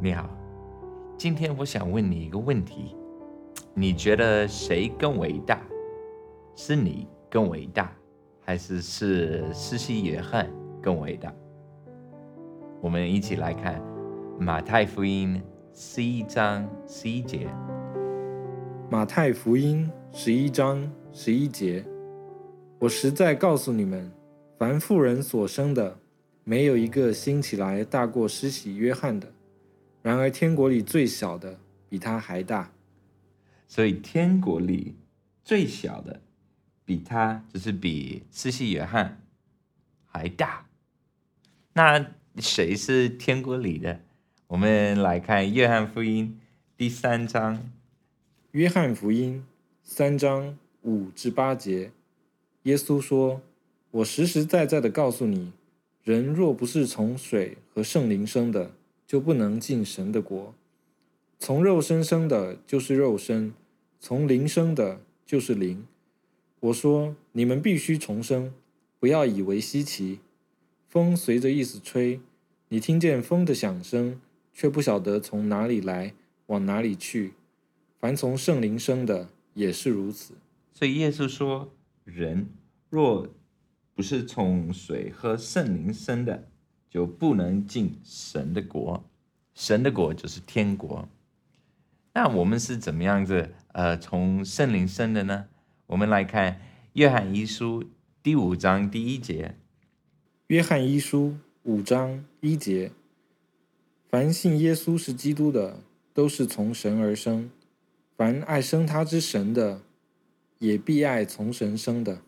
你好，今天我想问你一个问题：你觉得谁更伟大？是你更伟大，还是是施洗约翰更伟大？我们一起来看马太福音十一章十一节。马太福音十一章十一节：我实在告诉你们，凡妇人所生的，没有一个兴起来大过施洗约翰的。然而，天国里最小的比他还大，所以天国里最小的比他，就是比施洗约翰还大。那谁是天国里的？我们来看约翰福音第三章。约翰福音三章五至八节，耶稣说：“我实实在在的告诉你，人若不是从水和圣灵生的，就不能进神的国。从肉身生的，就是肉身；从灵生的，就是灵。我说，你们必须重生，不要以为稀奇。风随着意思吹，你听见风的响声，却不晓得从哪里来，往哪里去。凡从圣灵生的，也是如此。所以耶稣说，人若不是从水和圣灵生的，就不能进神的国，神的国就是天国。那我们是怎么样子？呃，从圣灵生的呢？我们来看约翰一书第五章第一节。约翰一书五章一节：凡信耶稣是基督的，都是从神而生；凡爱生他之神的，也必爱从神生的。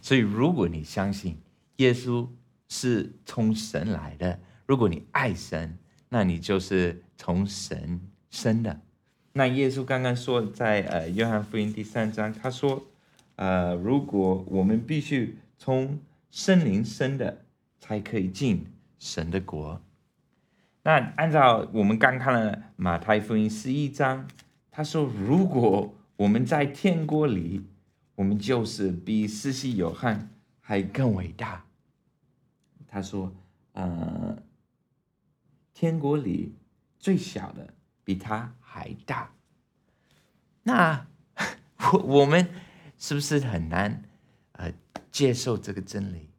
所以，如果你相信耶稣，是从神来的。如果你爱神，那你就是从神生的。那耶稣刚刚说，在呃约翰福音第三章，他说，呃，如果我们必须从圣灵生的，才可以进神的国。那按照我们刚看了马太福音十一章，他说，如果我们在天国里，我们就是比施洗约翰还更伟大。他说：“呃，天国里最小的比他还大。那我我们是不是很难呃接受这个真理？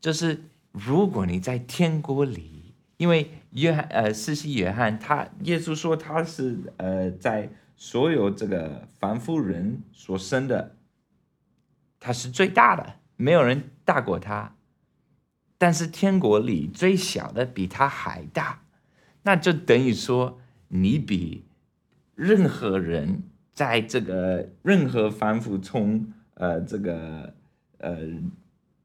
就是如果你在天国里，因为约翰呃，施洗约翰他耶稣说他是呃在所有这个凡夫人所生的，他是最大的，没有人大过他。”但是天国里最小的比他还大，那就等于说你比任何人在这个任何凡夫从呃这个呃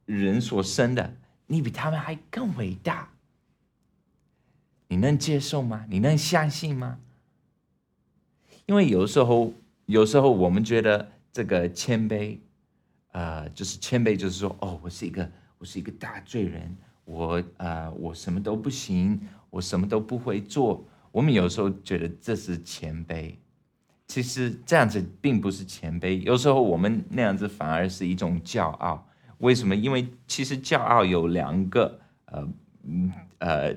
人所生的，你比他们还更伟大。你能接受吗？你能相信吗？因为有时候，有时候我们觉得这个谦卑，呃，就是谦卑，就是说，哦，我是一个。我是一个大罪人，我呃，我什么都不行，我什么都不会做。我们有时候觉得这是谦卑，其实这样子并不是谦卑。有时候我们那样子反而是一种骄傲。为什么？因为其实骄傲有两个呃呃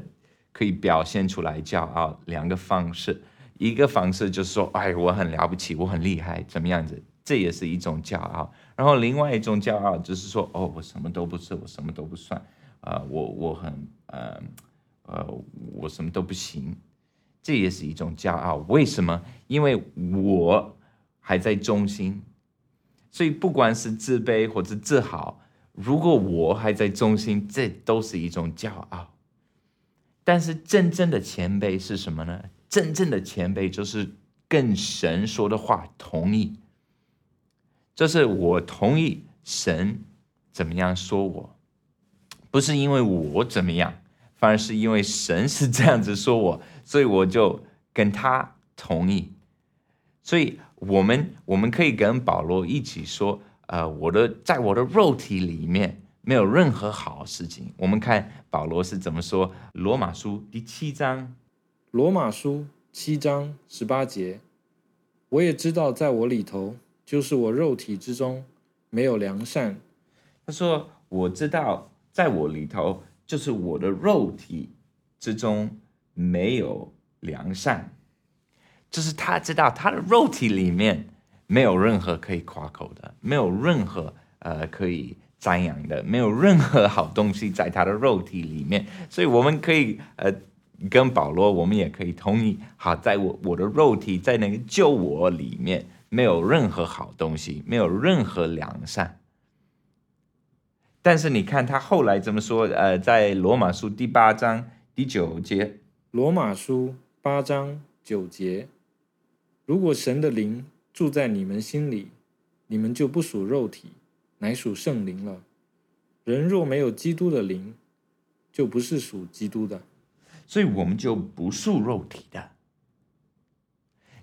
可以表现出来骄傲两个方式。一个方式就是说，哎，我很了不起，我很厉害，怎么样子？这也是一种骄傲。然后另外一种骄傲就是说，哦，我什么都不是，我什么都不算，啊，我我很呃呃，我什么都不行，这也是一种骄傲。为什么？因为我还在中心，所以不管是自卑或者自豪，如果我还在中心，这都是一种骄傲。但是真正的谦卑是什么呢？真正的谦卑就是跟神说的话同意。就是我同意神怎么样说我，不是因为我怎么样，反而是因为神是这样子说我，所以我就跟他同意。所以我们我们可以跟保罗一起说，呃，我的在我的肉体里面没有任何好事情。我们看保罗是怎么说，《罗马书》第七章，《罗马书》七章十八节，我也知道在我里头。就是我肉体之中没有良善，他说我知道在我里头，就是我的肉体之中没有良善，就是他知道他的肉体里面没有任何可以夸口的，没有任何呃可以瞻仰的，没有任何好东西在他的肉体里面，所以我们可以呃跟保罗，我们也可以同意，好，在我我的肉体在那个救我里面没有任何好东西，没有任何良善。但是你看他后来怎么说？呃，在罗马书第八章第九节，罗马书八章九节，如果神的灵住在你们心里，你们就不属肉体，乃属圣灵了。人若没有基督的灵，就不是属基督的。所以我们就不属肉体的。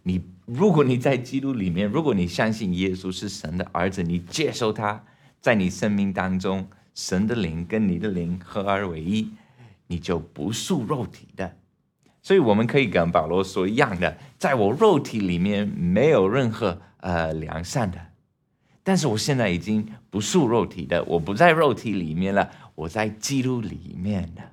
你如果你在基督里面，如果你相信耶稣是神的儿子，你接受他。在你生命当中，神的灵跟你的灵合而为一，你就不属肉体的。所以我们可以跟保罗说一样的，在我肉体里面没有任何呃良善的，但是我现在已经不属肉体的，我不在肉体里面了，我在基督里面的。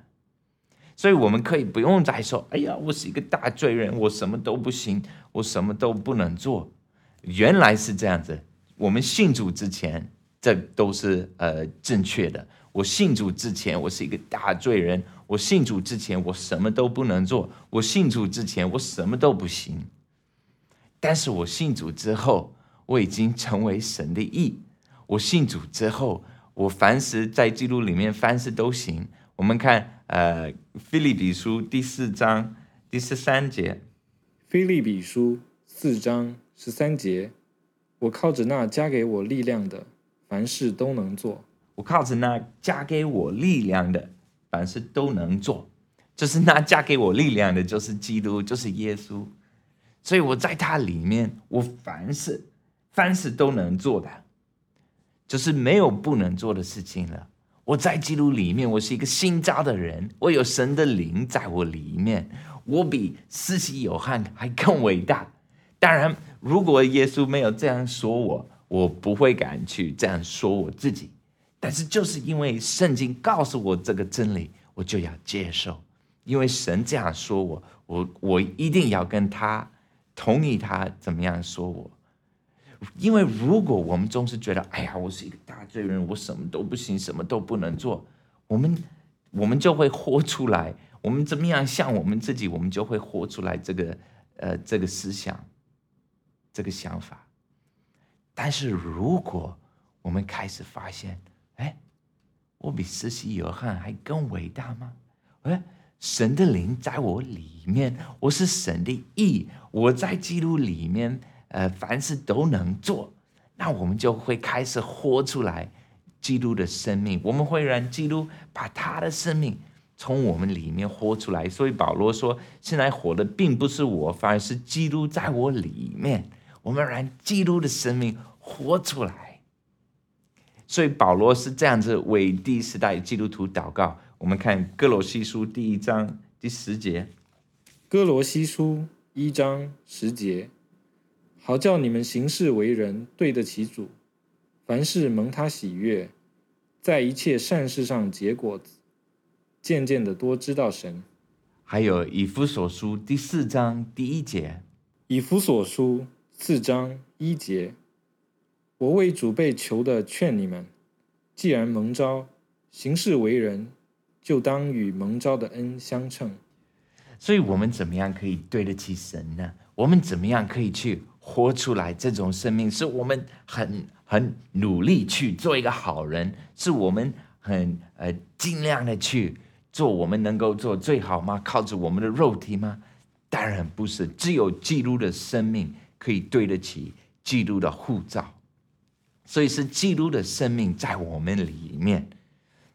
所以我们可以不用再说，哎呀，我是一个大罪人，我什么都不行，我什么都不能做。原来是这样子，我们信主之前。这都是呃正确的。我信主之前，我是一个大罪人；我信主之前，我什么都不能做；我信主之前，我什么都不行。但是我信主之后，我已经成为神的义。我信主之后，我凡事在记录里面凡事都行。我们看呃《菲利比书》第四章第十三节，《菲利比书》四章十三节，我靠着那加给我力量的。凡事都能做，我靠着那加给我力量的，凡事都能做。就是那加给我力量的，就是基督，就是耶稣。所以我在他里面，我凡事凡事都能做的，就是没有不能做的事情了。我在基督里面，我是一个新造的人，我有神的灵在我里面，我比四喜有汉还更伟大。当然，如果耶稣没有这样说我。我不会敢去这样说我自己，但是就是因为圣经告诉我这个真理，我就要接受。因为神这样说我，我我一定要跟他同意他怎么样说我。因为如果我们总是觉得，哎呀，我是一个大罪人，我什么都不行，什么都不能做，我们我们就会活出来。我们怎么样像我们自己，我们就会活出来这个呃这个思想，这个想法。但是如果我们开始发现，哎，我比施洗约翰还更伟大吗？哎，神的灵在我里面，我是神的意，我在基督里面，呃，凡事都能做。那我们就会开始活出来基督的生命，我们会让基督把他的生命从我们里面活出来。所以保罗说，现在活的并不是我，反而是基督在我里面。我们让基督的生命。活出来，所以保罗是这样子为第四代基督徒祷告。我们看哥罗西书第一章第十节，哥罗西书一章十节，好叫你们行事为人对得起主，凡事蒙他喜悦，在一切善事上结果子，渐渐的多知道神。还有以弗所书第四章第一节，以弗所书四章一节。我为主被求的劝你们，既然蒙召行事为人，就当与蒙召的恩相称。所以，我们怎么样可以对得起神呢？我们怎么样可以去活出来这种生命？是我们很很努力去做一个好人，是我们很呃尽量的去做我们能够做最好吗？靠着我们的肉体吗？当然不是，只有基督的生命可以对得起基督的护照。所以是基督的生命在我们里面，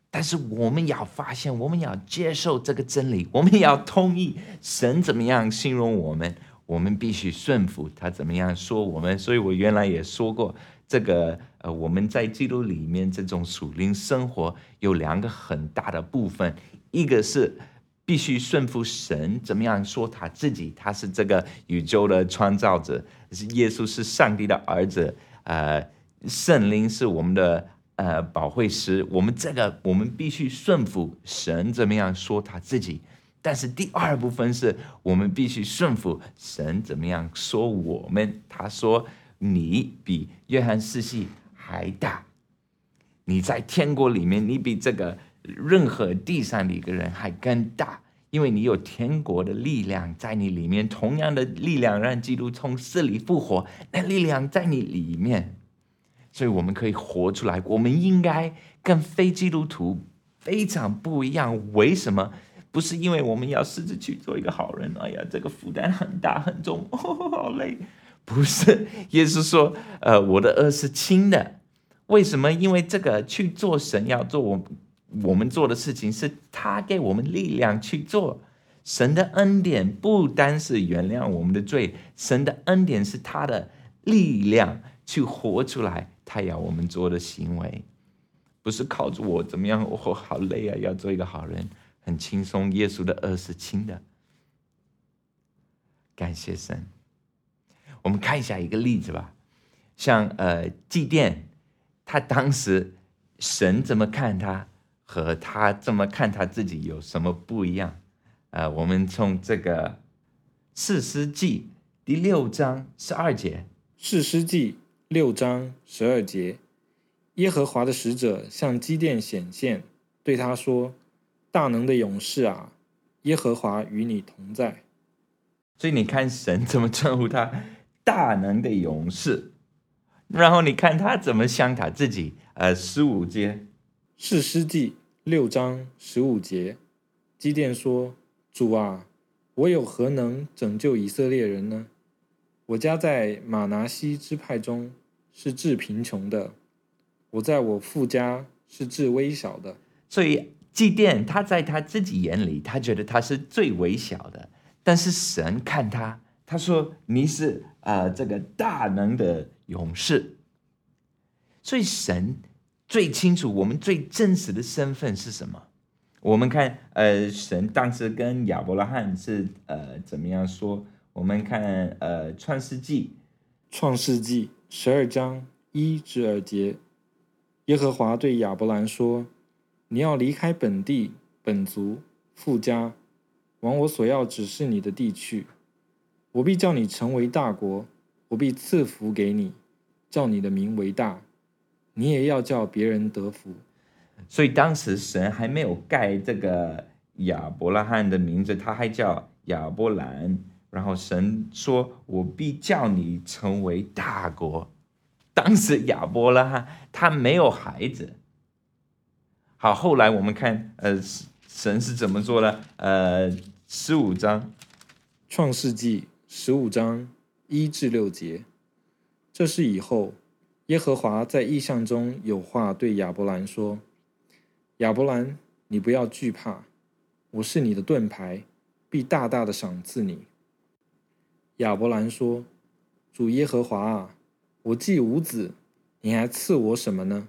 但是我们要发现，我们要接受这个真理，我们要同意神怎么样形容我们，我们必须顺服他怎么样说我们。所以我原来也说过，这个呃，我们在基督里面这种属灵生活有两个很大的部分，一个是必须顺服神怎么样说他自己，他是这个宇宙的创造者，是耶稣是上帝的儿子，呃。圣灵是我们的呃保惠师，我们这个我们必须顺服神怎么样说他自己，但是第二部分是我们必须顺服神怎么样说我们。他说：“你比约翰四世还大，你在天国里面，你比这个任何地上的一个人还更大，因为你有天国的力量在你里面。同样的力量让基督从死里复活，那力量在你里面，所以我们可以活出来。我们应该跟非基督徒非常不一样。为什么？”不是因为我们要试着去做一个好人，哎呀，这个负担很大很重，哦好累。不是，耶稣说，呃，我的恶是轻的。为什么？因为这个去做神要做我我们做的事情，是他给我们力量去做。神的恩典不单是原谅我们的罪，神的恩典是他的力量去活出来他要我们做的行为，不是靠着我怎么样，我好累啊，要做一个好人。很轻松，耶稣的恶是轻的。感谢神。我们看一下一个例子吧，像呃祭奠，他当时神怎么看他，和他怎么看他自己有什么不一样？呃，我们从这个四诗记第六章十二节，四诗记六章十二节，耶和华的使者向基甸显现，对他说。大能的勇士啊，耶和华与你同在。所以你看神怎么称呼他，大能的勇士。然后你看他怎么想他自己。呃，十五节，士师记六章十五节，基甸说：“主啊，我有何能拯救以色列人呢？我家在马拿西支派中是至贫穷的，我在我父家是至微小的。”所以。祭奠，他在他自己眼里，他觉得他是最微小的。但是神看他，他说：“你是啊，这个大能的勇士。”所以神最清楚我们最真实的身份是什么。我们看，呃，神当时跟亚伯拉罕是呃怎么样说？我们看，呃，《创世纪》，创世纪十二章一至二节，耶和华对亚伯兰说。你要离开本地本族富家，往我所要指示你的地去。我必叫你成为大国，我必赐福给你，叫你的名为大，你也要叫别人得福。所以当时神还没有盖这个亚伯拉罕的名字，他还叫亚伯兰。然后神说：“我必叫你成为大国。”当时亚伯拉罕他没有孩子。好，后来我们看，呃，神是怎么做的？呃，十五章，创世纪十五章一至六节，这是以后耶和华在异象中有话对亚伯兰说：“亚伯兰，你不要惧怕，我是你的盾牌，必大大的赏赐你。”亚伯兰说：“主耶和华啊，我既无子，你还赐我什么呢？”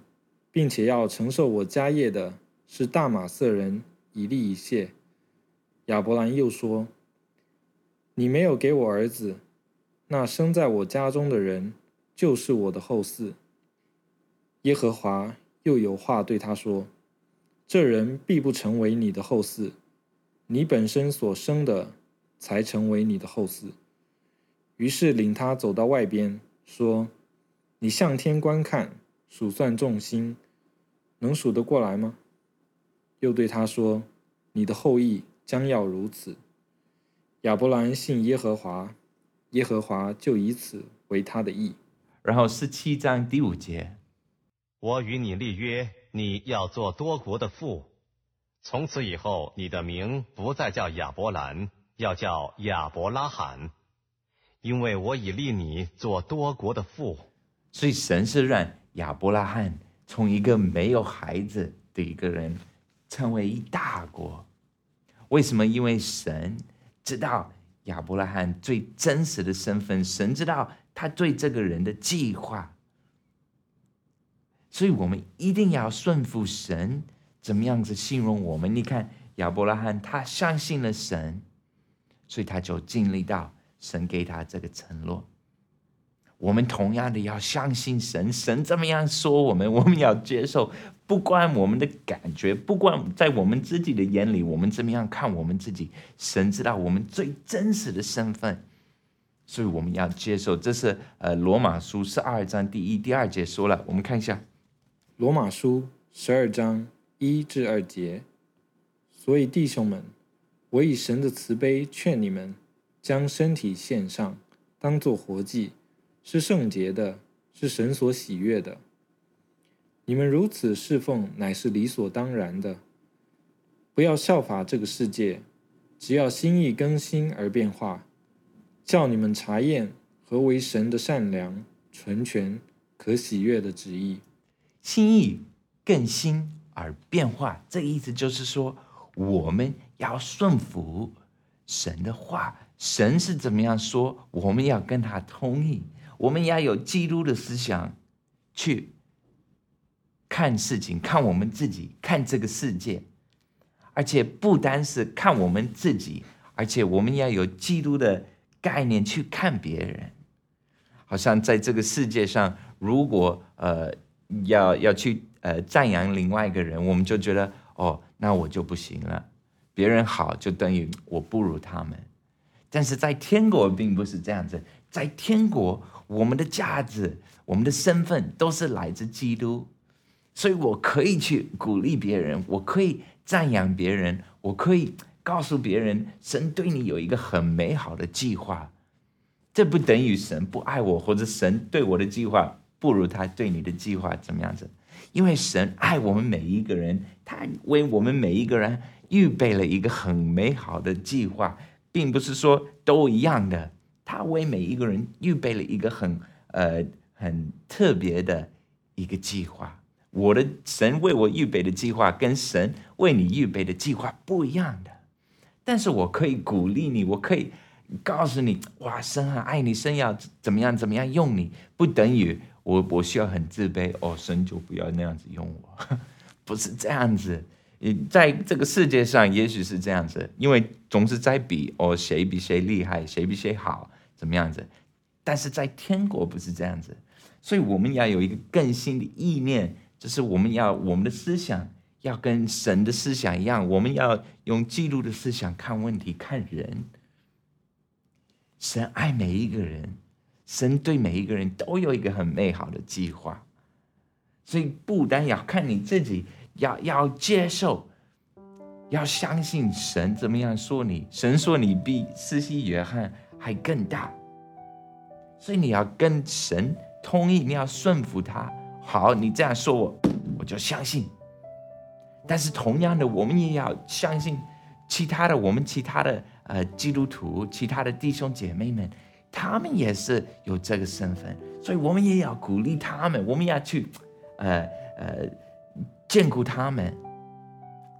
并且要承受我家业的是大马色人以利以谢。亚伯兰又说：“你没有给我儿子，那生在我家中的人就是我的后嗣。”耶和华又有话对他说：“这人必不成为你的后嗣，你本身所生的才成为你的后嗣。”于是领他走到外边，说：“你向天观看，数算众星。”能数得过来吗？又对他说：“你的后裔将要如此。”亚伯兰信耶和华，耶和华就以此为他的义。然后十七章第五节：“我与你立约，你要做多国的父。从此以后，你的名不再叫亚伯兰，要叫亚伯拉罕，因为我已立你做多国的父。”所以神是让亚伯拉罕。从一个没有孩子的一个人，成为一大国，为什么？因为神知道亚伯拉罕最真实的身份，神知道他对这个人的计划，所以我们一定要顺服神，怎么样子形容我们？你看亚伯拉罕，他相信了神，所以他就经历到神给他这个承诺。我们同样的要相信神，神怎么样说我们，我们要接受，不管我们的感觉，不管在我们自己的眼里，我们怎么样看我们自己，神知道我们最真实的身份，所以我们要接受。这是呃罗马书十二章第一、第二节说了，我们看一下罗马书十二章一至二节。所以弟兄们，我以神的慈悲劝你们，将身体献上，当做活祭，是圣洁的，是神所喜悦的。你们如此侍奉，乃是理所当然的。不要效法这个世界，只要心意更新而变化，叫你们查验何为神的善良、纯全、可喜悦的旨意。心意更新而变化，这个意思就是说，我们要顺服神的话，神是怎么样说，我们要跟他同意，我们要有基督的思想去。看事情，看我们自己，看这个世界，而且不单是看我们自己，而且我们要有基督的概念去看别人。好像在这个世界上，如果呃要要去呃赞扬另外一个人，我们就觉得哦，那我就不行了。别人好就等于我不如他们。但是在天国并不是这样子，在天国，我们的价值、我们的身份都是来自基督。所以我可以去鼓励别人，我可以赞扬别人，我可以告诉别人，神对你有一个很美好的计划。这不等于神不爱我，或者神对我的计划不如他对你的计划怎么样子？因为神爱我们每一个人，他为我们每一个人预备了一个很美好的计划，并不是说都一样的。他为每一个人预备了一个很呃很特别的一个计划。我的神为我预备的计划跟神为你预备的计划不一样的，但是我可以鼓励你，我可以告诉你，哇，神很爱你，神要怎么样怎么样用你，不等于我我需要很自卑哦，神就不要那样子用我，不是这样子。在这个世界上，也许是这样子，因为总是在比哦，谁比谁厉害，谁比谁好，怎么样子？但是在天国不是这样子，所以我们要有一个更新的意念。就是我们要我们的思想要跟神的思想一样，我们要用基督的思想看问题、看人。神爱每一个人，神对每一个人都有一个很美好的计划，所以不单要看你自己，要要接受，要相信神怎么样说你。神说你比施西约翰还更大，所以你要跟神同意，你要顺服他。好，你这样说我，我就相信。但是同样的，我们也要相信其他的，我们其他的呃基督徒，其他的弟兄姐妹们，他们也是有这个身份，所以我们也要鼓励他们，我们要去呃呃眷顾他们。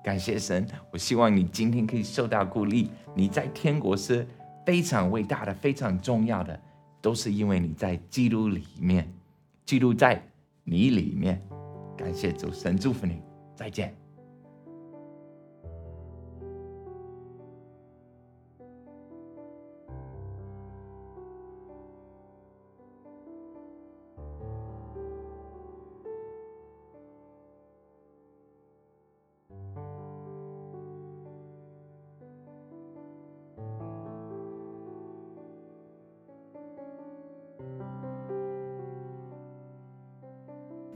感谢神，我希望你今天可以受到鼓励。你在天国是非常伟大的，非常重要的，都是因为你在基督里面，基督在。你里面，感谢主神祝福你，再见。